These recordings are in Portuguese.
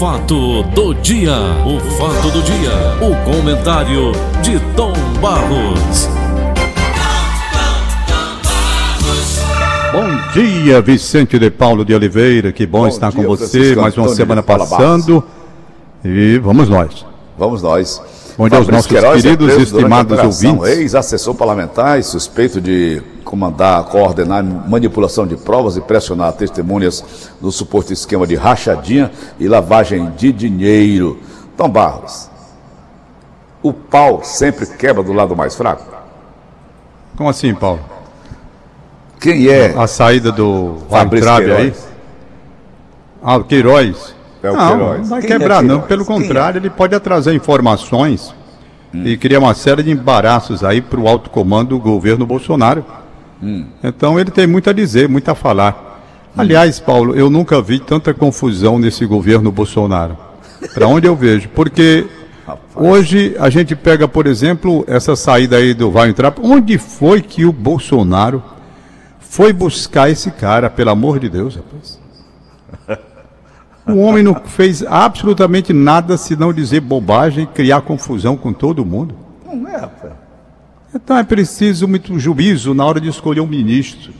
fato do dia, o fato do dia, o comentário de Tom Barros. Bom dia, Vicente de Paulo de Oliveira, que bom, bom estar dia, com você, Francisco mais uma Antônio semana passando. E vamos nós. Vamos nós. Bom dia aos nossos Queiroz queridos e estimados ouvintes. Ex-assessor parlamentar suspeito de comandar, coordenar manipulação de provas e pressionar testemunhas no suposto esquema de rachadinha e lavagem de dinheiro. Tom Barros, o pau sempre quebra do lado mais fraco? Como assim, Paulo? Quem é? A saída do Fabrício aí? Ah, Queiroz. É o não, não vai Quem é quebrar, é não. Pelo Quem contrário, é? ele pode atrasar informações hum. e criar uma série de embaraços aí para o alto comando do governo Bolsonaro. Hum. Então ele tem muito a dizer, muito a falar. Hum. Aliás, Paulo, eu nunca vi tanta confusão nesse governo Bolsonaro. Para onde eu vejo? Porque hoje a gente pega, por exemplo, essa saída aí do Vai Entrar. Onde foi que o Bolsonaro foi buscar esse cara, pelo amor de Deus, rapaz? O homem não fez absolutamente nada senão dizer bobagem e criar confusão com todo mundo. Não é, rapaz. Então é preciso muito juízo na hora de escolher um ministro.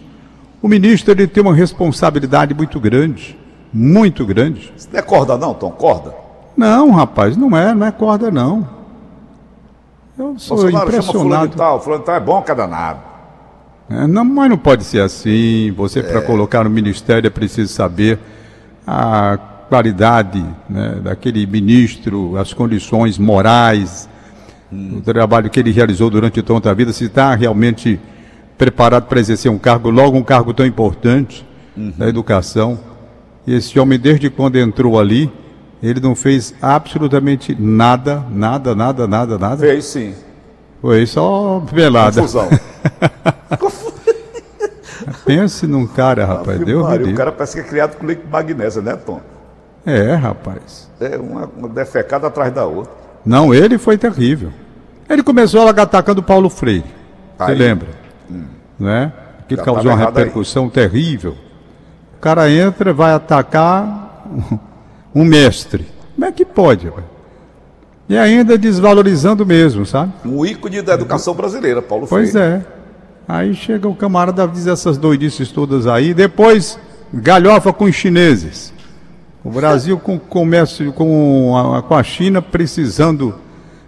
O ministro ele tem uma responsabilidade muito grande, muito grande. Isso não é corda não, Tom? Corda? Não, rapaz, não é, não é corda não. Eu sou Bolsonaro impressionado. Chama fulano tal, tal é bom cada nada. É, não, mas não pode ser assim. Você, é. para colocar no ministério, é preciso saber a qualidade né, daquele ministro, as condições morais, hum. o trabalho que ele realizou durante toda a vida, se está realmente preparado para exercer um cargo, logo um cargo tão importante uhum. da educação. E esse homem, desde quando entrou ali, ele não fez absolutamente nada, nada, nada, nada, nada. Fez sim. Foi só velada. Confusão. Pense num cara, rapaz. Ah, Deus o cara parece que é criado com leite de magnésia, né, Tom? É, rapaz. É uma, uma defecada atrás da outra. Não, ele foi terrível. Ele começou atacando Paulo Freire. Você lembra? Hum. Né? Que Já causou uma repercussão aí. terrível. O cara entra, vai atacar um mestre. Como é que pode, rapaz? E ainda desvalorizando mesmo, sabe? Um ícone da educação brasileira, Paulo Freire. Pois é. Aí chega o camarada, diz essas doidices todas aí, depois galhofa com os chineses. O Brasil com comércio com a, com a China precisando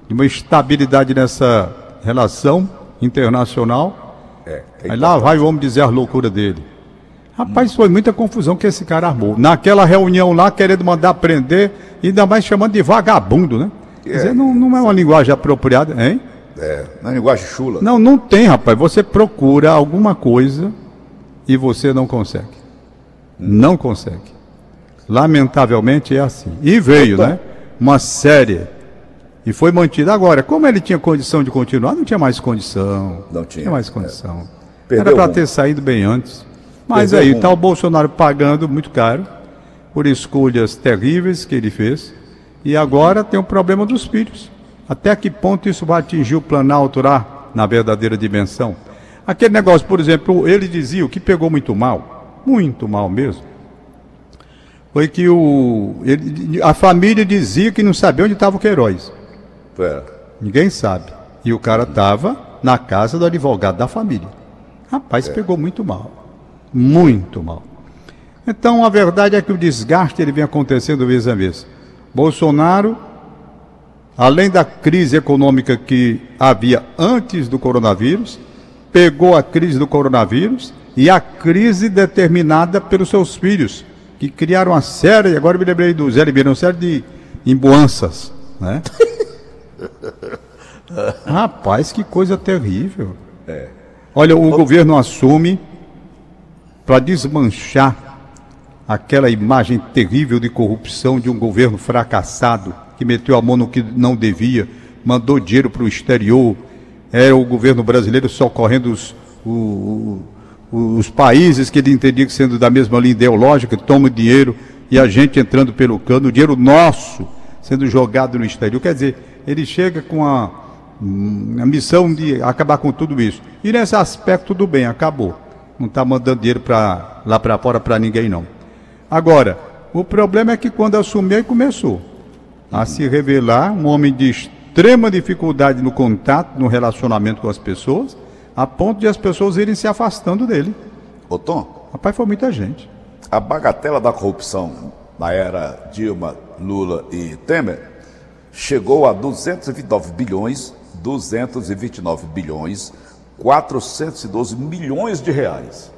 de uma estabilidade nessa relação internacional. É, Aí lá vai o homem dizer a loucura dele. Rapaz, foi muita confusão que esse cara armou. Naquela reunião lá, querendo mandar prender, ainda mais chamando de vagabundo, né? É. Quer dizer, não, não é uma linguagem apropriada, hein? É, na linguagem chula. Não, não tem, rapaz. Você procura alguma coisa e você não consegue. Não consegue. Lamentavelmente é assim. E veio, Opa. né? Uma série. E foi mantida. Agora, como ele tinha condição de continuar, não tinha mais condição. Não tinha. tinha mais condição. É. Era para ter saído bem antes. Mas Perdeu aí, está o Bolsonaro pagando muito caro por escolhas terríveis que ele fez. E agora tem o problema dos filhos. Até que ponto isso vai atingir o Planalto lá na verdadeira dimensão? Aquele negócio, por exemplo, ele dizia o que pegou muito mal, muito mal mesmo, foi que o, ele, a família dizia que não sabia onde estava o Queiroz. É. Ninguém sabe. E o cara estava na casa do advogado da família. Rapaz, é. pegou muito mal. Muito mal. Então a verdade é que o desgaste ele vem acontecendo mês a mês. Bolsonaro além da crise econômica que havia antes do coronavírus, pegou a crise do coronavírus e a crise determinada pelos seus filhos, que criaram uma série, agora me lembrei do Zé Ribeiro, uma série de emboanças, né? Rapaz, que coisa terrível. É. Olha, o governo assume para desmanchar aquela imagem terrível de corrupção de um governo fracassado que meteu a mão no que não devia, mandou dinheiro para o exterior, era o governo brasileiro socorrendo os, o, o, os países que ele entendia que sendo da mesma linha ideológica, toma dinheiro e a gente entrando pelo cano, o dinheiro nosso sendo jogado no exterior. Quer dizer, ele chega com a, a missão de acabar com tudo isso. E nesse aspecto, tudo bem, acabou. Não está mandando dinheiro pra, lá para fora para ninguém, não. Agora, O problema é que quando assumiu, aí começou a se revelar um homem de extrema dificuldade no contato, no relacionamento com as pessoas, a ponto de as pessoas irem se afastando dele. Ô Tom. Rapaz, foi muita gente. A bagatela da corrupção na era Dilma, Lula e Temer chegou a 229 bilhões, 229 bilhões, 412 milhões de reais.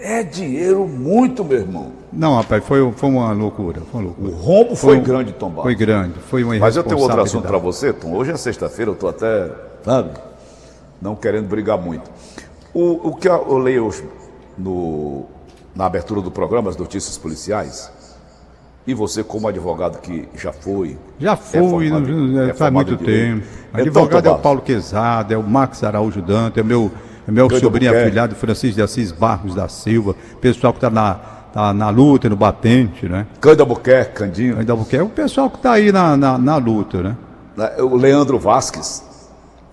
É dinheiro muito, meu irmão. Não, rapaz, foi, foi uma loucura. Foi uma loucura. O rombo foi, foi grande, Tom Barros. Foi grande, foi uma Mas eu tenho outro assunto para você, Tom. Hoje é sexta-feira, eu estou até, sabe, não querendo brigar muito. O, o que eu leio hoje no, na abertura do programa, as notícias policiais, e você, como advogado que já foi. Já fui, é formado, é faz muito tempo. Então, advogado é o Paulo Quezada, é o Max Araújo Dante, é meu, é meu sobrinho afilhado Francisco de Assis Barros da Silva, pessoal que está na, tá na luta, no batente, né? Cândido Albuquerque, Candinho. Cândido Albuquerque, é o pessoal que está aí na, na, na, luta, né? É, o Leandro Vasques.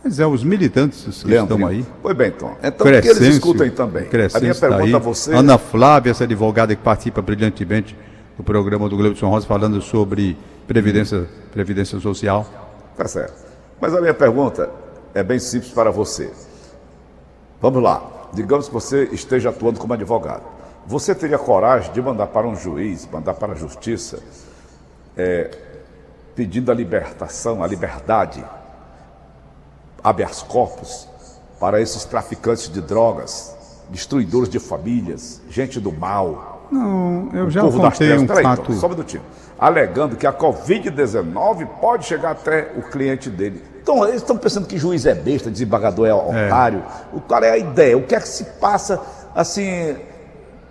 Mas é, os militantes que Leandro, estão aí. Foi bem, Tom. Então, Crescêncio, que eles escutem também. a minha pergunta tá aí. a você... Ana Flávia, essa advogada que participa brilhantemente do programa do Gleudson Rosa falando sobre previdência, previdência social. Tá certo. Mas a minha pergunta é bem simples para você. Vamos lá. Digamos que você esteja atuando como advogado. Você teria coragem de mandar para um juiz, mandar para a justiça, é, pedindo a libertação, a liberdade, habeas corpus, para esses traficantes de drogas, destruidores de famílias, gente do mal, não, eu já contei um Peraí, fato... Então, só um minutinho. Alegando que a Covid-19 pode chegar até o cliente dele. Então, eles estão pensando que juiz é besta, desembargador é, é. otário. É. O cara é a ideia. O que é que se passa, assim,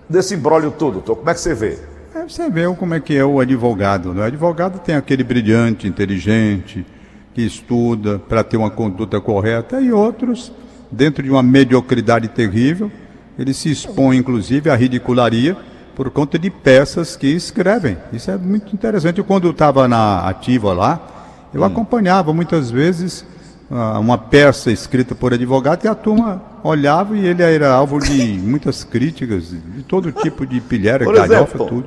desse embrólio todo? Então, como é que você vê? É, você vê como é que é o advogado. Né? O advogado tem aquele brilhante, inteligente, que estuda para ter uma conduta correta, e outros, dentro de uma mediocridade terrível, ele se expõe, inclusive, à ridicularia por conta de peças que escrevem. Isso é muito interessante. Quando eu estava na ativa lá, eu hum. acompanhava muitas vezes uh, uma peça escrita por advogado e a turma olhava e ele era alvo de muitas críticas, de todo tipo de pilhera, galhofa, tudo.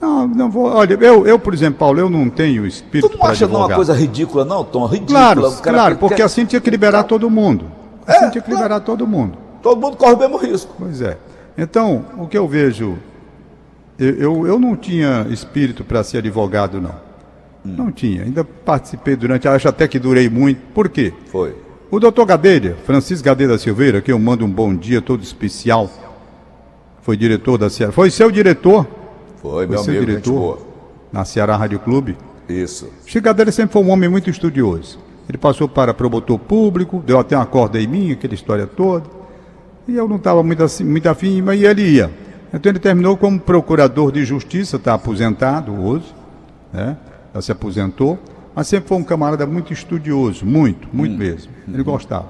Não, não vou. Olha, eu, eu, por exemplo, Paulo, eu não tenho espírito para advogar. Tu não acha uma coisa ridícula, não, Tom? Ridícula. Claro, claro, porque quer... assim tinha que liberar todo mundo. Assim é, tinha que liberar todo mundo. Todo mundo corre o mesmo risco. Pois é. Então, o que eu vejo eu, eu, eu não tinha espírito para ser advogado, não. Hum. Não tinha. Ainda participei durante, acho até que durei muito. Por quê? Foi. O doutor Gadelha, Francisco Gadelha Silveira, que eu mando um bom dia todo especial, foi diretor da Ceará. Foi seu diretor? Foi, foi meu seu amigo, diretor na Ceará Rádio Clube. Isso. Chico Gadelha sempre foi um homem muito estudioso. Ele passou para promotor público, deu até uma corda em mim, aquela história toda. E eu não estava muito, assim, muito afim, mas ele ia. Então ele terminou como procurador de justiça, está aposentado hoje, né? Já se aposentou, mas sempre foi um camarada muito estudioso, muito, muito hum. mesmo. Ele gostava.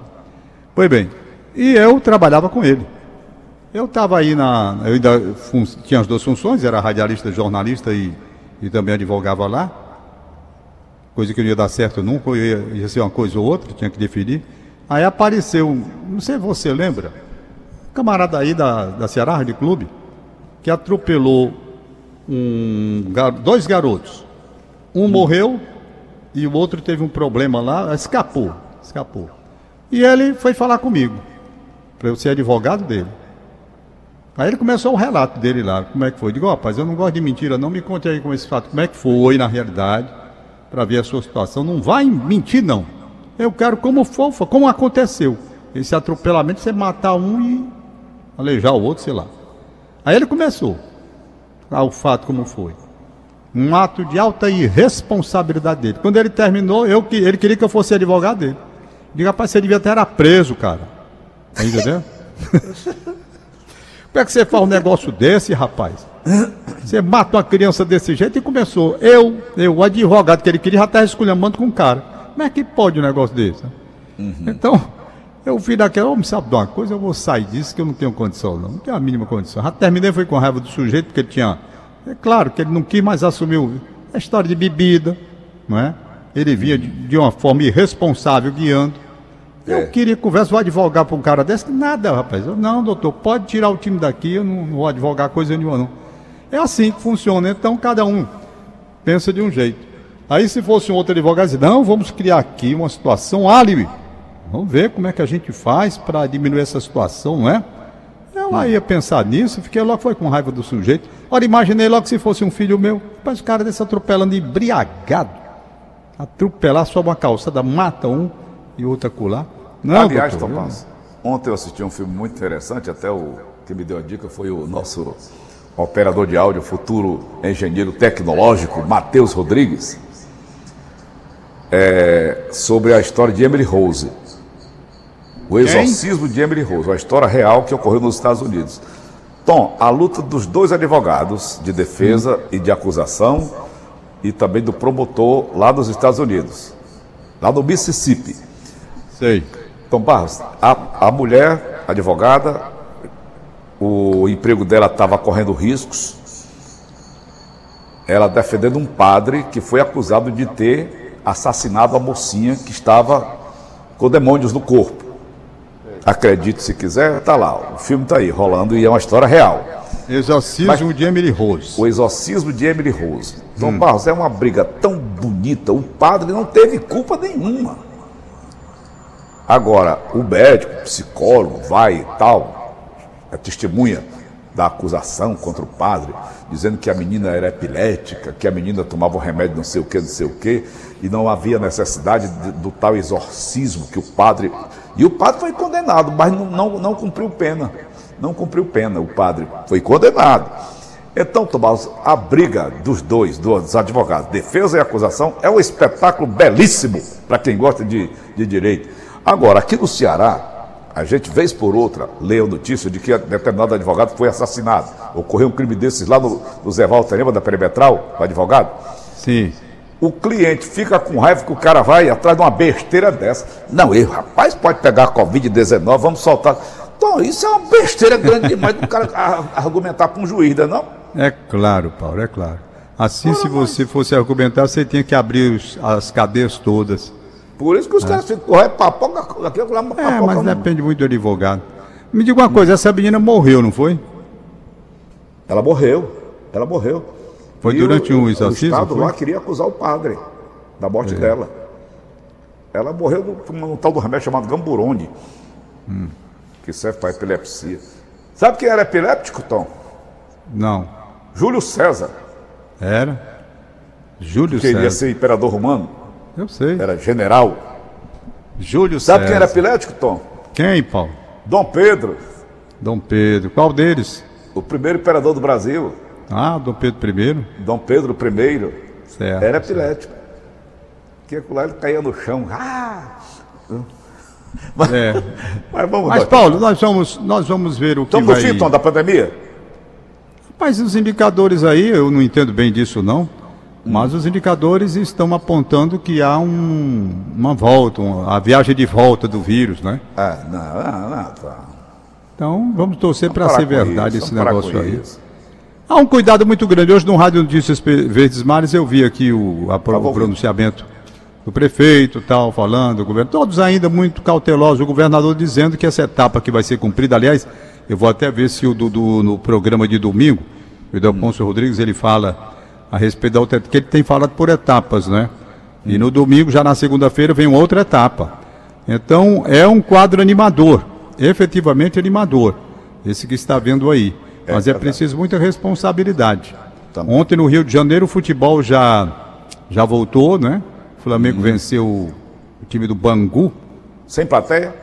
Pois bem, e eu trabalhava com ele. Eu estava aí na. Eu ainda tinha as duas funções, era radialista, jornalista e, e também advogava lá. Coisa que não ia dar certo nunca, ia, ia ser uma coisa ou outra, tinha que definir. Aí apareceu, não sei se você lembra, um camarada aí da, da Ceará Rádio Clube, que atropelou um, dois garotos. Um morreu e o outro teve um problema lá, escapou, escapou. E ele foi falar comigo, para eu ser advogado dele. Aí ele começou o relato dele lá, como é que foi. Eu digo, rapaz, eu não gosto de mentira, não me conte aí com esse fato, como é que foi na realidade, para ver a sua situação. Não vai mentir, não. Eu quero como foi, como aconteceu. Esse atropelamento, você matar um e aleijar o outro, sei lá. Aí ele começou ao fato como foi. Um ato de alta irresponsabilidade dele. Quando ele terminou, eu, ele queria que eu fosse advogado dele. Diga, rapaz, você devia estar preso, cara. Tá entendeu? Como é que você faz um negócio desse, rapaz? Você mata uma criança desse jeito e começou. Eu, eu, o advogado que ele queria, já estava esculhambando com o cara. Como é que pode um negócio desse? Uhum. Então, eu vi daquela, oh, sabe de uma coisa, eu vou sair disso que eu não tenho condição, não. Não tenho a mínima condição. Já terminei, foi com raiva do sujeito, porque ele tinha. É claro que ele não quis mais assumir a história de bebida, não é? Ele vinha de, de uma forma irresponsável guiando. Eu é. queria conversa, vou advogar para um cara desse. Nada, rapaz. Eu, não, doutor, pode tirar o time daqui, eu não, não vou advogar coisa nenhuma, não. É assim que funciona, então cada um pensa de um jeito. Aí se fosse um outro advogado, diz, não, vamos criar aqui uma situação álibi. Vamos ver como é que a gente faz para diminuir essa situação, não é? Eu lá ia pensar nisso, fiquei logo foi com raiva do sujeito. Ora, imaginei logo se fosse um filho meu. Mas o cara desse atropelando embriagado. Atropelar só uma calçada, mata um e outro acular. Não, Aliás, doutor, Tomás, eu... ontem eu assisti um filme muito interessante, até o que me deu a dica foi o nosso operador de áudio, futuro engenheiro tecnológico, Matheus Rodrigues, é, sobre a história de Emily Rose. O exorcismo Quem? de Emily Rose, uma história real que ocorreu nos Estados Unidos. Tom, a luta dos dois advogados de defesa hum. e de acusação e também do promotor lá nos Estados Unidos, lá no Mississippi. Sei. Tom Barros, a, a mulher, advogada, o emprego dela estava correndo riscos. Ela defendendo um padre que foi acusado de ter assassinado a mocinha que estava com demônios no corpo. Acredite se quiser, está lá. O filme está aí, rolando e é uma história real. Exorcismo Mas, de Emily Rose. O exorcismo de Emily Rose. Tom hum. Barros, é uma briga tão bonita. O padre não teve culpa nenhuma. Agora, o médico, o psicólogo, vai e tal, a testemunha da acusação contra o padre, dizendo que a menina era epilética, que a menina tomava um remédio não sei o que, não sei o que, e não havia necessidade de, do tal exorcismo que o padre e o padre foi condenado, mas não, não, não cumpriu pena. Não cumpriu pena, o padre foi condenado. Então, Tomás, a briga dos dois, dos advogados, defesa e acusação, é um espetáculo belíssimo para quem gosta de, de direito. Agora, aqui no Ceará, a gente, vez por outra, a notícia de que determinado advogado foi assassinado. Ocorreu um crime desses lá no, no Zé da Perimetral, o advogado? Sim o cliente fica com raiva que o cara vai atrás de uma besteira dessa. Não, ele, rapaz, pode pegar a Covid-19, vamos soltar. Então, isso é uma besteira grande demais do cara argumentar com um juiz, não é não? É claro, Paulo, é claro. Assim, se você fosse argumentar, você tinha que abrir os, as cadeias todas. Por isso que os é. caras ficam correndo papoca, aquilo lá, papoca, É, mas depende muito do advogado. Me diga uma coisa, essa menina morreu, não foi? Ela morreu, ela morreu. Foi e durante o, um exorcismo? O Estado foi? lá queria acusar o padre da morte é. dela. Ela morreu num, tal do remédio chamado Gamburone, hum. que serve para epilepsia. Sabe quem era epiléptico, Tom? Não. Júlio César. Era? Júlio César. Queria ser imperador romano. Eu sei. Era general. Júlio Sabe César. quem era epilético, Tom? Quem, Paulo? Dom Pedro. Dom Pedro. Qual deles? O primeiro imperador do Brasil. Ah, Dom Pedro I? Dom Pedro I certo, era epilético. Certo. Que lá ele caía no chão. Ah! Mas, é. mas vamos Mas, Paulo, nós vamos, nós vamos ver o que Estamos vai... no fim, Tom, da pandemia? Mas os indicadores aí, eu não entendo bem disso não, mas os indicadores estão apontando que há um, uma volta, uma, a viagem de volta do vírus, né? Ah, não, não, não, tá. Então vamos torcer para ser verdade isso, esse negócio aí. Isso. Há um cuidado muito grande. Hoje no Rádio Notícias Verdes Mares eu vi aqui o, a, o pronunciamento do prefeito, tal, falando, o governo, todos ainda muito cautelosos, o governador dizendo que essa etapa que vai ser cumprida, aliás, eu vou até ver se o Dudu, no programa de domingo, o Edelponso hum. Rodrigues, ele fala a respeito da outra, que ele tem falado por etapas, né? E no domingo, já na segunda-feira, vem outra etapa. Então, é um quadro animador, efetivamente animador, esse que está vendo aí. É, Mas é, é preciso muita responsabilidade. Também. Ontem no Rio de Janeiro o futebol já, já voltou, né? O Flamengo hum. venceu o, o, time do Bangu. Sem plateia?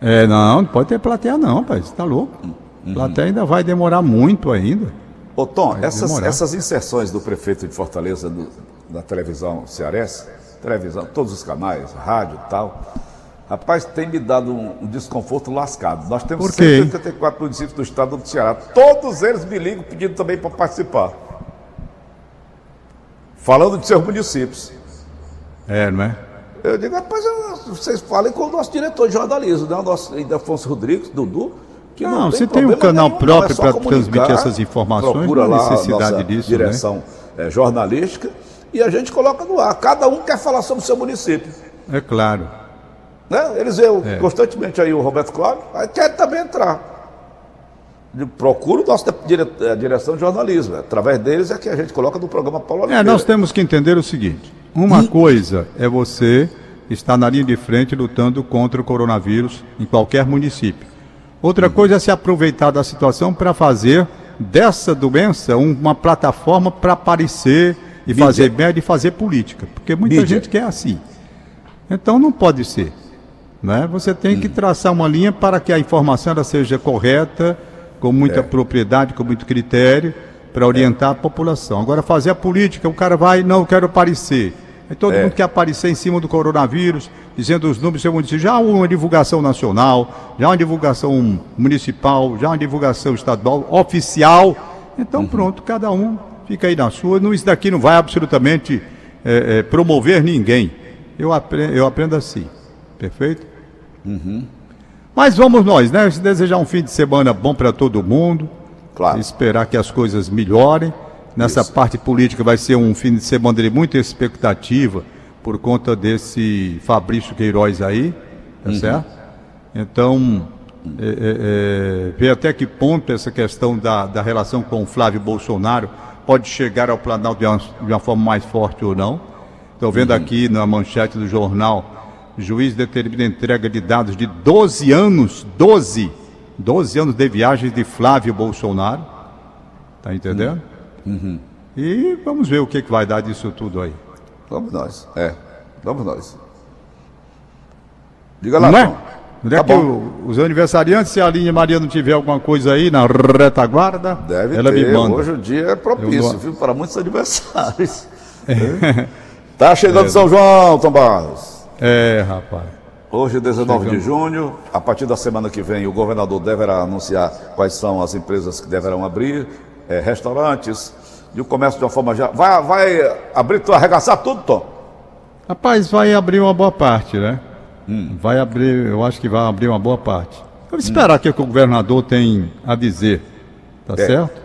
É, não, não pode ter plateia não, rapaz. Tá louco. Uhum. Plateia ainda vai demorar muito ainda. Ô Tom, essas, essas inserções do prefeito de Fortaleza do, da televisão cearense, televisão, todos os canais, rádio e tal, Rapaz, tem me dado um, desconforto lascado. Nós temos 184 municípios do estado do Ceará. Todos eles me ligam pedindo também para participar. Falando de seus municípios. É, não é? Eu digo, rapaz, vocês falem com o nosso diretor de jornalismo, né? o nosso Afonso Rodrigues, Dudu. Que não, não você tem um canal nenhum, próprio é para transmitir essas informações, procura não há necessidade disso. Né? Direção né? é, jornalística e a gente coloca no ar. Cada um quer falar sobre o seu município. É claro. Né? Eles veem é. constantemente aí o Roberto Cláudio, aí quer também entrar. procura nossa eh, direção de jornalismo. Através deles é que a gente coloca no programa Paulo Oliveira. É, nós temos que entender o seguinte: uma hum. coisa é você estar na linha de frente lutando contra o coronavírus em qualquer município. Outra hum. coisa é se aproveitar da situação para fazer dessa doença uma plataforma para aparecer e Mídia. fazer média e fazer política. Porque muita Mídia. gente quer assim. Então não pode ser. Né? Você tem que traçar uma linha para que a informação seja correta com muita é. propriedade, com muito critério, para orientar é. a população. Agora, fazer a política, o cara vai, não, eu quero aparecer. Aí todo é. mundo quer aparecer em cima do coronavírus, dizendo os números município. Já há uma divulgação nacional, já há uma divulgação municipal, já há uma divulgação estadual, oficial. Então, uhum. pronto, cada um fica aí na sua. Não, isso daqui não vai absolutamente é, é, promover ninguém. Eu eu aprendo assim. Perfeito? Uhum. Mas vamos nós, né? Desejar um fim de semana bom para todo mundo. Claro. Esperar que as coisas melhorem. Nessa Isso. parte política vai ser um fim de semana de muita expectativa por conta desse Fabrício Queiroz aí, tá uhum. certo? Então, é, é, é, ver até que ponto essa questão da, da relação com o Flávio Bolsonaro pode chegar ao Planalto de uma, de uma forma mais forte ou não. Estou vendo uhum. aqui na manchete do jornal juiz determina a entrega de dados de 12 anos, 12, 12 anos de viagem de Flávio Bolsonaro. Tá entendendo? Uhum. E vamos ver o que, que vai dar disso tudo aí. Vamos nós, é. Vamos nós. Diga lá, Não é? Onde é tá que o, os aniversariantes, se a linha Maria não tiver alguma coisa aí na retaguarda, Deve ela ter. me manda. Hoje o dia é propício, viu, para muitos aniversários. É. tá chegando é. São João, Tom Barros. É, rapaz. Hoje, 19 Chegamos. de junho, a partir da semana que vem, o governador deverá anunciar quais são as empresas que deverão abrir, é, restaurantes, e o comércio de uma forma já. Vai, vai abrir, arregaçar tudo, Tom? Rapaz, vai abrir uma boa parte, né? Hum. Vai abrir, eu acho que vai abrir uma boa parte. Vamos esperar hum. que o governador tem a dizer, tá é. certo?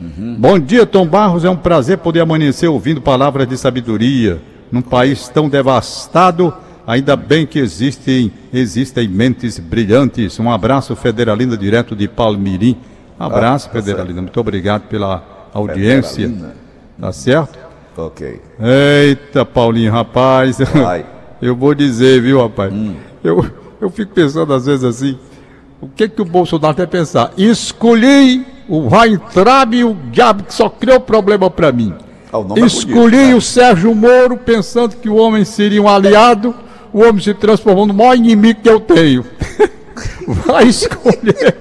Uhum. Bom dia, Tom Barros. É um prazer poder amanhecer ouvindo palavras de sabedoria num país tão devastado Ainda bem que existem, existem mentes brilhantes. Um abraço, Federalina, direto de Palmirim. Abraço, ah, tá Federalina. Muito obrigado pela audiência. Federalina. Tá certo? Ok. Eita, Paulinho, rapaz. Vai. Eu vou dizer, viu, rapaz? Hum. Eu, eu fico pensando às vezes assim. O que que o Bolsonaro quer pensar? Escolhi o Weintraub e o diabo que só criou problema para mim. Ah, Escolhi é bonito, né? o Sérgio Moro pensando que o homem seria um aliado o homem se transformou no maior inimigo que eu tenho. Vai escolher.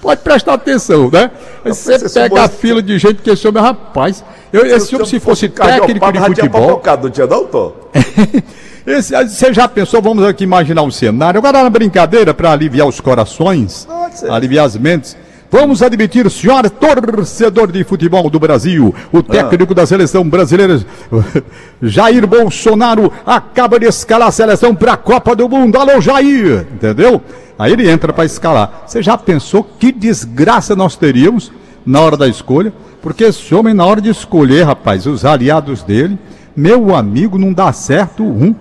Pode prestar atenção, né? você pega a fila de gente que esse homem, rapaz, eu, esse homem se fosse técnico de futebol. Não tinha não, tô? Esse, você já pensou, vamos aqui imaginar um cenário, agora na brincadeira, para aliviar os corações, aliviar as mentes. Vamos admitir, senhor torcedor de futebol do Brasil, o técnico ah. da seleção brasileira, Jair Bolsonaro, acaba de escalar a seleção para a Copa do Mundo. Alô, Jair! Entendeu? Aí ele entra para escalar. Você já pensou que desgraça nós teríamos na hora da escolha? Porque esse homem, na hora de escolher, rapaz, os aliados dele, meu amigo, não dá certo um.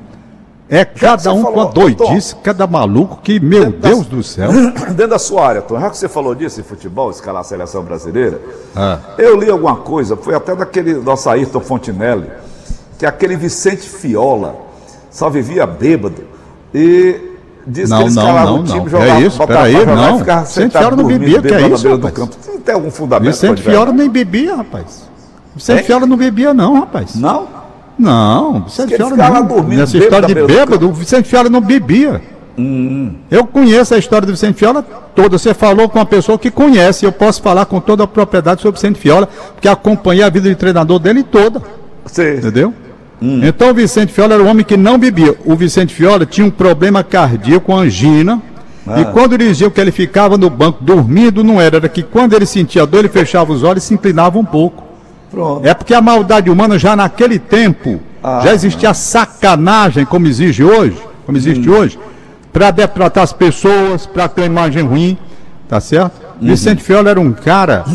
É cada um com a doidice, Tom, cada maluco que, meu Deus da, do céu. Dentro da sua área, Tom, já que você falou disso em futebol, escalar a seleção brasileira, ah. eu li alguma coisa, foi até daquele nosso Ayrton Fontinelli, que aquele Vicente Fiola só vivia bêbado e disse não, que ele escalava não, não, o time, jogava, é isso, botava aí, não. Vicente Fiola não bebia, que é isso, rapaz? Não tem algum fundamento? Vicente Fiola nem bebia, rapaz. Vicente Fiola não bebia não, rapaz. Não? Não, Vicente Fiola não. Nessa história de bêbado, o Vicente Fiola não bebia. Hum. Eu conheço a história do Vicente Fiola toda. Você falou com uma pessoa que conhece. Eu posso falar com toda a propriedade sobre o Vicente Fiola, porque acompanhei a vida de treinador dele toda. Sim. Entendeu? Hum. Então o Vicente Fiola era um homem que não bebia. O Vicente Fiola tinha um problema cardíaco, angina. Ah. E quando diziam que ele ficava no banco dormindo, não era. Era que quando ele sentia dor, ele fechava os olhos e se inclinava um pouco. Pronto. É porque a maldade humana já naquele tempo ah, já existia sacanagem como exige hoje, como existe hum. hoje, para detratar as pessoas, para ter uma imagem ruim, tá certo? Uhum. Vicente Fiola era um cara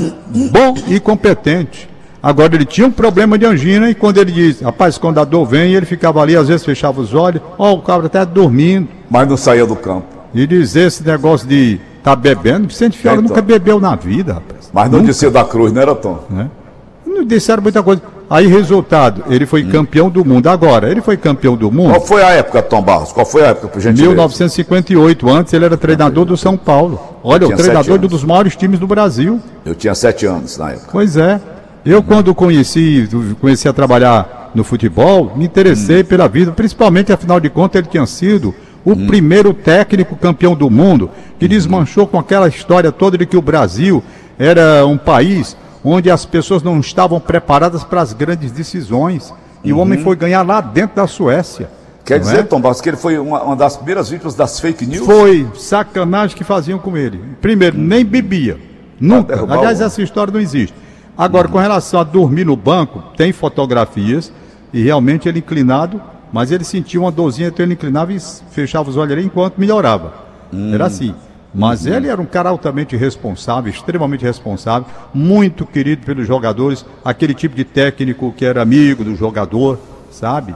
bom e competente. Agora ele tinha um problema de angina e quando ele diz, rapaz, quando a dor vem, ele ficava ali, às vezes fechava os olhos, ó, o cabra até dormindo. Mas não saía do campo. E dizer esse negócio de tá bebendo. Vicente Fiola é, nunca bebeu na vida, rapaz. Mas não disse da Cruz, não era, Tom? Né? Disseram muita coisa. Aí, resultado, ele foi campeão do mundo. Agora, ele foi campeão do mundo. Qual foi a época, Tom Barros? Qual foi a época, por gentileza? 1958. Antes ele era treinador do São Paulo. Olha, o treinador de um dos maiores times do Brasil. Eu tinha sete anos na época. Pois é. Eu, hum. quando conheci, comecei a trabalhar no futebol, me interessei hum. pela vida, principalmente, afinal de contas, ele tinha sido o hum. primeiro técnico campeão do mundo, que desmanchou com aquela história toda de que o Brasil era um país onde as pessoas não estavam preparadas para as grandes decisões. E uhum. o homem uhum. foi ganhar lá dentro da Suécia. Quer dizer, é? Tom Barros, que ele foi uma, uma, das primeiras vítimas das fake news? Foi, sacanagem que faziam com ele. Primeiro, uhum. nem bebia. Nunca. Aliás, essa história não existe. Agora, uhum. com relação a dormir no banco, tem fotografias e realmente ele inclinado, mas ele sentia uma dorzinha, então ele inclinava e fechava os olhos ali enquanto melhorava. Era hum. assim. Mas uhum. ele era um cara altamente responsável, extremamente responsável, muito querido pelos jogadores, aquele tipo de técnico que era amigo do jogador, sabe?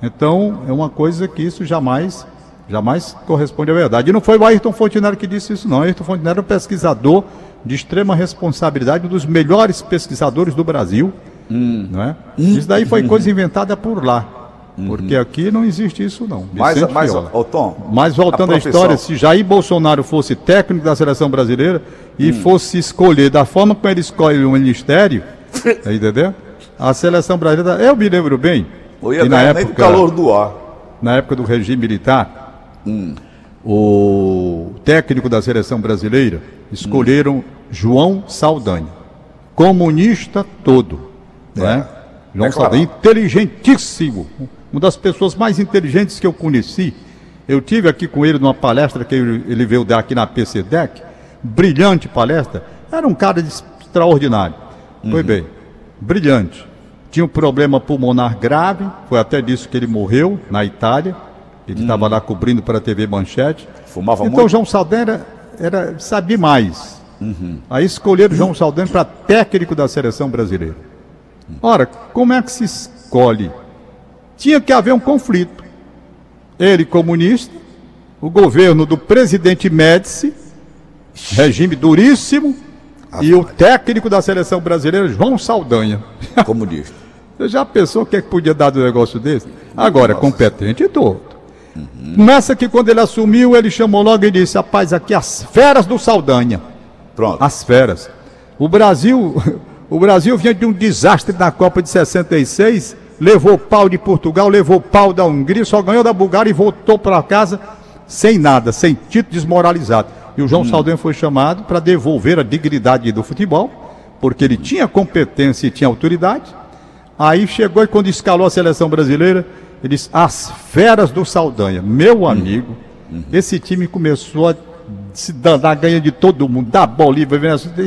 Então, é uma coisa que isso jamais, jamais corresponde à verdade. E não foi o Ayrton Fontenelle que disse isso, não. Ayrton Fontenelle era um pesquisador de extrema responsabilidade, um dos melhores pesquisadores do Brasil. Hum. Não é? Hum. Isso daí foi coisa inventada por lá. Uhum. Porque aqui não existe isso, não. Mas, mas, ô, Tom, mas voltando à história, se Jair Bolsonaro fosse técnico da seleção brasileira e hum. fosse escolher da forma como ele escolhe o ministério, entendeu? A seleção brasileira, eu me lembro bem. Ia na época, calor do ar. Na época do regime militar, hum. o técnico da seleção brasileira escolheram hum. João Saldanha, comunista todo, é. né? João é claro. Saldanha, inteligentíssimo, uma das pessoas mais inteligentes que eu conheci. Eu tive aqui com ele numa palestra que ele veio dar aqui na PCDEC, brilhante palestra. Era um cara extraordinário. Uhum. Foi bem, brilhante. Tinha um problema pulmonar grave, foi até disso que ele morreu na Itália. Ele estava uhum. lá cobrindo para a TV Manchete. Fumava então, muito. Então João Saldanha era, era, sabia mais. Uhum. Aí escolheram João Saldanha para técnico da seleção brasileira. Ora, como é que se escolhe tinha que haver um conflito. Ele, comunista, o governo do presidente Médici, regime duríssimo, ah, e o técnico da seleção brasileira, João Saldanha. Comunista. Você já pensou o que, é que podia dar do negócio desse? Agora, Nossa. competente todo. Uhum. Começa que quando ele assumiu, ele chamou logo e disse: Rapaz, aqui as feras do Saldanha. Pronto. As feras. O Brasil, o Brasil vinha de um desastre na Copa de 66 levou pau de Portugal, levou pau da Hungria, só ganhou da Bulgária e voltou para casa sem nada, sem título desmoralizado. E o João hum. Saldanha foi chamado para devolver a dignidade do futebol, porque ele tinha competência e tinha autoridade. Aí chegou e quando escalou a seleção brasileira, ele disse: As feras do Saldanha, meu hum. amigo, hum. esse time começou a se dar ganha de todo mundo, da Bolívia,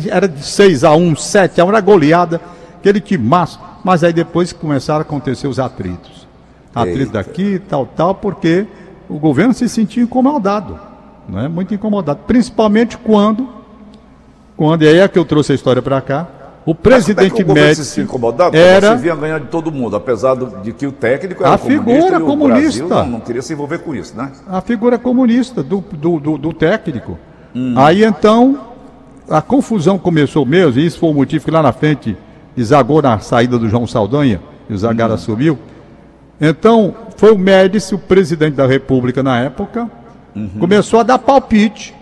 era de 6 a 1 7 a 1 era goleada, aquele massa. Mas aí depois começaram a acontecer os atritos. Atrito daqui, tal, tal, porque o governo se sentia incomodado, né? muito incomodado. Principalmente quando, quando, e aí é que eu trouxe a história para cá, o presidente Mas Médici se incomodado, era... se via ganhar de todo mundo, apesar de que o técnico era a figura comunista, não, não, queria se envolver com isso, né? A figura comunista do, do, do, do técnico. Hum. Aí então a confusão começou mesmo, e isso foi o motivo que lá na frente desagou na saída do João Saldanha, e o Zagara uhum. subiu. Então, foi o Médici, o presidente da República na época, uhum. começou a dar palpite,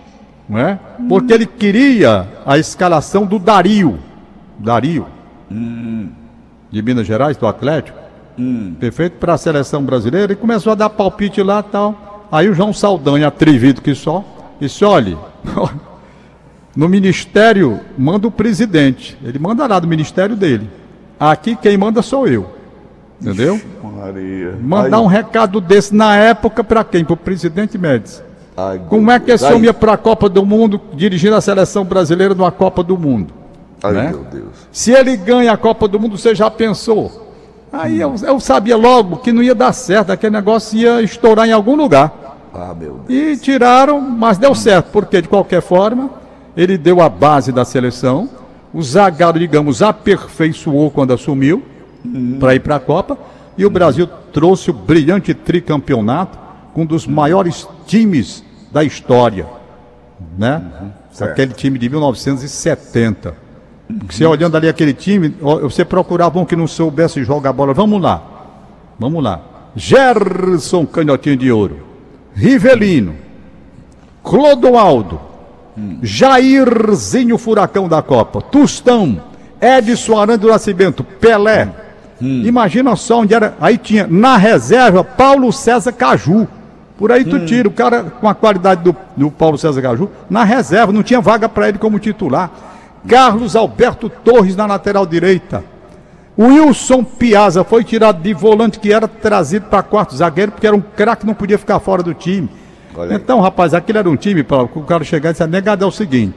não é? porque ele queria a escalação do Dario, Dario, uhum. de Minas Gerais, do Atlético, uhum. perfeito para a seleção brasileira, e começou a dar palpite lá e tal. Aí o João Saldanha, atrevido que só, disse: olhe, No ministério manda o presidente. Ele manda lá do ministério dele. Aqui quem manda sou eu. Entendeu? Maria. Mandar Ai. um recado desse na época para quem? Para o presidente Médici. Ai, Como é que esse homem ia para a Copa do Mundo dirigindo a seleção brasileira numa Copa do Mundo? Ai, né? meu Deus. Se ele ganha a Copa do Mundo, você já pensou? Aí hum. eu, eu, sabia logo que não ia dar certo, aquele negócio ia estourar em algum lugar. Ah, meu Deus. E tiraram, mas deu certo, porque de qualquer forma ele deu a base da seleção. O Zagallo, digamos, aperfeiçoou quando assumiu uhum. para ir para a Copa. E o Brasil trouxe o brilhante tricampeonato com um dos maiores times da história. né? Uhum, aquele time de 1970. Você olhando ali aquele time, você procurava um que não soubesse jogar bola. Vamos lá. Vamos lá. Gerson Canhotinho de Ouro. Rivelino. Clodoaldo. Hum. Jairzinho Furacão da Copa. Tustão. Edson Aranha do Nascimento. Pelé. Hum. Imagina só onde era. Aí tinha na reserva Paulo César Caju. Por aí tu hum. tira o cara com a qualidade do, do Paulo César Caju. Na reserva, não tinha vaga para ele como titular. Carlos Alberto Torres na lateral direita. Wilson Piazza foi tirado de volante que era trazido para quarto zagueiro porque era um craque que não podia ficar fora do time. Então, rapaz, aquele era um time para o cara chegar e dizer, negado é o seguinte,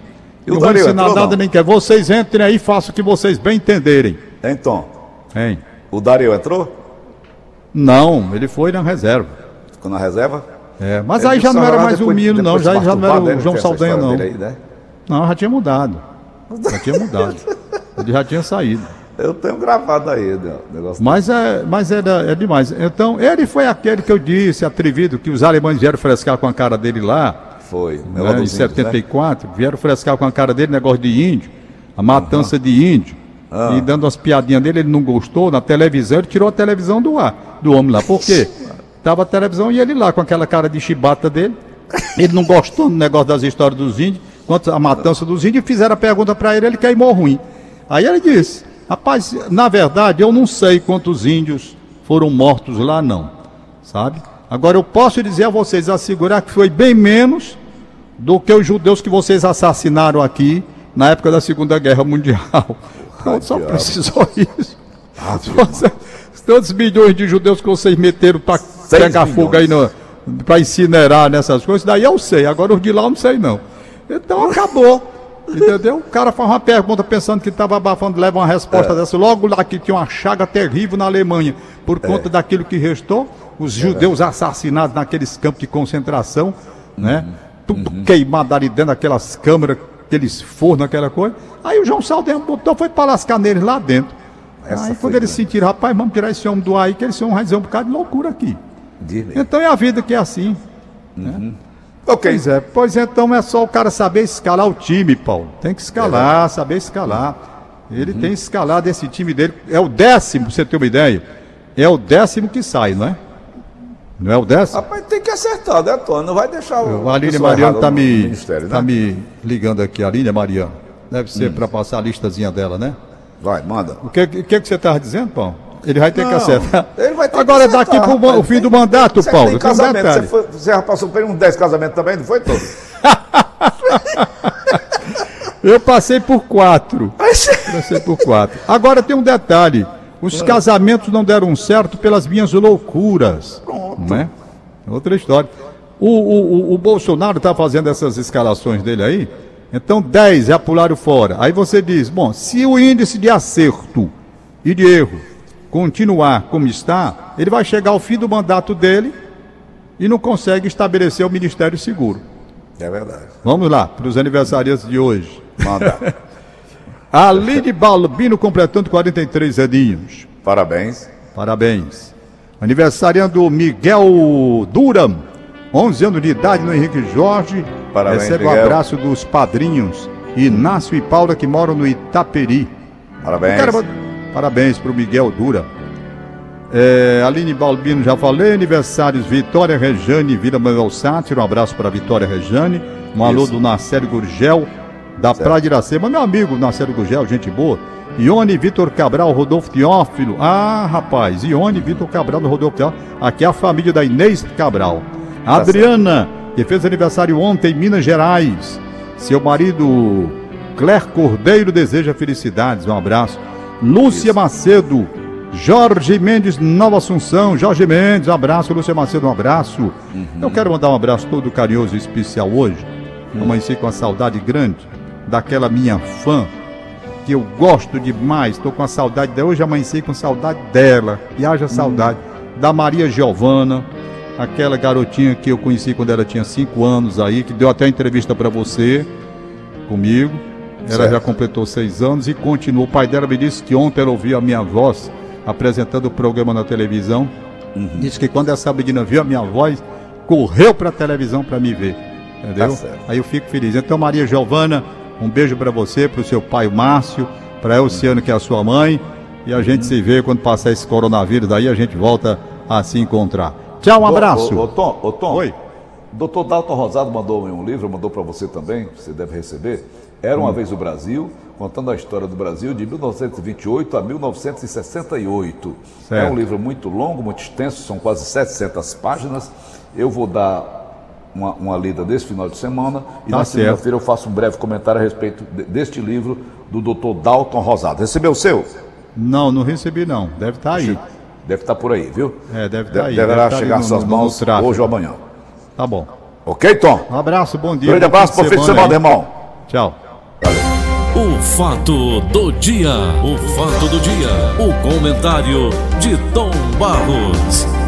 eu não vou ensinar entrou, nada não? nem quer, vocês entrem aí e façam o que vocês bem entenderem. Então, hein? o Dario entrou? Não, ele foi na reserva. Ficou na reserva? É, mas ele aí já não era mais o Mino, não, já, já não era o João Saldanha, não. Aí, né? Não, já tinha mudado. Já tinha mudado. Ele já tinha saído. Eu tenho gravado aí o negócio. Mas é, mas é, é demais. Então, ele foi aquele que eu disse, atrevido, que os alemães vieram frescar com a cara dele lá. Foi, né, em 74, né? vieram frescar com a cara dele, negócio de índio, a matança uhum. de índio. Ah. E dando as piadinhas dele, ele não gostou, na televisão, ele tirou a televisão do ar, do homem lá. Por quê? Tava a televisão e ele lá com aquela cara de chibata dele. Ele não gostou do negócio das histórias dos índios quanto à matança dos índios, e fizeram a pergunta para ele, ele queimou ruim. Aí ele disse: Rapaz, na verdade, eu não sei quantos índios foram mortos lá, não. Sabe? Agora eu posso dizer a vocês, assegurar que foi bem menos do que os judeus que vocês assassinaram aqui na época da Segunda Guerra Mundial. Então, só precisou isso. Tantos milhões de judeus que vocês meteram para pegar milhões. fogo aí, para incinerar nessas coisas, daí eu sei. Agora os de lá eu não sei, não. Então acabou. Entendeu? O cara faz uma pergunta pensando que estava abafando, leva uma resposta é. dessa. Logo lá que tinha uma chaga terrível na Alemanha, por é. conta é. daquilo que restou, os é judeus assassinados naqueles campos de concentração, né? uhum. né? Tudo uhum. queimado ali dentro daquelas câmaras, aqueles fornos, aquela coisa. Aí o João Saldanha botou, foi para lascar neles lá dentro. Essa aí quando eles sentiram, rapaz, vamos tirar esse homem do ar aí, que esse homem vai dizer um bocado de loucura aqui. Então é a vida que é assim. Né? Uhum. Né? Ok. Pois é, pois então é só o cara saber escalar o time, Paulo. Tem que escalar, é. saber escalar. Ele uhum. tem escalado esse time dele. É o décimo, pra você ter uma ideia. É o décimo que sai, não é? Não é o décimo? Rapaz, tem que acertar, né, Antônio? Não vai deixar o. A Aline Mariano está me, tá me ligando aqui, a Aline Mariano. Deve ser hum. para passar a listazinha dela, né? Vai, manda. O que, que, que você estava dizendo, Paulo? Ele vai ter não, que acertar. Ele vai ter Agora, que acertar, daqui para o fim do mandato, você Paulo. Tem casamento, você, foi, você passou por uns 10 casamentos também, não foi todo? Eu passei por quatro. Passei por quatro. Agora tem um detalhe. Os casamentos não deram certo pelas minhas loucuras. Pronto. Não é? Outra história. O, o, o, o Bolsonaro está fazendo essas escalações dele aí. Então 10 já pularam fora. Aí você diz, bom, se o índice de acerto e de erro continuar como está, ele vai chegar ao fim do mandato dele e não consegue estabelecer o Ministério Seguro. É verdade. Vamos lá, para os aniversariantes de hoje. Manda. Aline Balbino completando 43 aninhos. Parabéns. Parabéns. Aniversariando Miguel Duram, 11 anos de idade no Henrique Jorge. Parabéns, Recebe o um abraço dos padrinhos Inácio e Paula que moram no Itaperi. Parabéns. Parabéns para o Miguel Dura. É, Aline Balbino, já falei. Aniversários Vitória Rejane, Vila Manuel Sátiro. Um abraço para Vitória Rejane. Um alô do Nacélio Gurgel, da certo. Praia de Iracema. Meu amigo Nacélio Gurgel, gente boa. Ione Vitor Cabral, Rodolfo Teófilo. Ah, rapaz, Ione Vitor Cabral do Rodolfo Teófilo. Aqui é a família da Inês Cabral. Tá Adriana, certo. que fez aniversário ontem em Minas Gerais. Seu marido Cler Cordeiro deseja felicidades. Um abraço. Lúcia Macedo, Jorge Mendes, Nova Assunção, Jorge Mendes, um abraço, Lúcia Macedo, um abraço. Uhum. Eu quero mandar um abraço todo carinhoso e especial hoje. Uhum. Amanheci com uma saudade grande daquela minha fã, que eu gosto demais, estou com a saudade dela. Hoje amanheci com saudade dela, e haja uhum. saudade, da Maria Giovana, aquela garotinha que eu conheci quando ela tinha 5 anos aí, que deu até entrevista para você, comigo. Ela certo. já completou seis anos e continuou. O pai dela me disse que ontem ela ouviu a minha voz apresentando o programa na televisão. Uhum. Disse que quando essa menina viu a minha voz, correu para a televisão para me ver. Entendeu? Tá Aí eu fico feliz. Então, Maria Giovana, um beijo para você, para o seu pai Márcio, para a Elciano, que é a sua mãe. E a gente se vê quando passar esse coronavírus, daí a gente volta a se encontrar. Tchau, um abraço. Ô, ô, ô Tom, ô, Tom. Oi. Doutor Dalton Rosado mandou um livro, mandou para você também, você deve receber. Era uma hum. vez o Brasil, contando a história do Brasil de 1928 a 1968. Certo. É um livro muito longo, muito extenso, são quase 700 páginas. Eu vou dar uma, uma lida desse final de semana e tá na segunda-feira eu faço um breve comentário a respeito de, deste livro do Dr. Dalton Rosado. Recebeu o seu? Não, não recebi não. Deve estar tá aí. Deve estar tá por aí, viu? É, deve estar tá aí. Deverá deve chegar às suas no, mãos no hoje ou amanhã. Tá bom. Ok, Tom? Um abraço, bom dia. Grande abraço, bom fim de semana, irmão. Tchau. Valeu. O fato do dia. O fato do dia. O comentário de Tom Barros.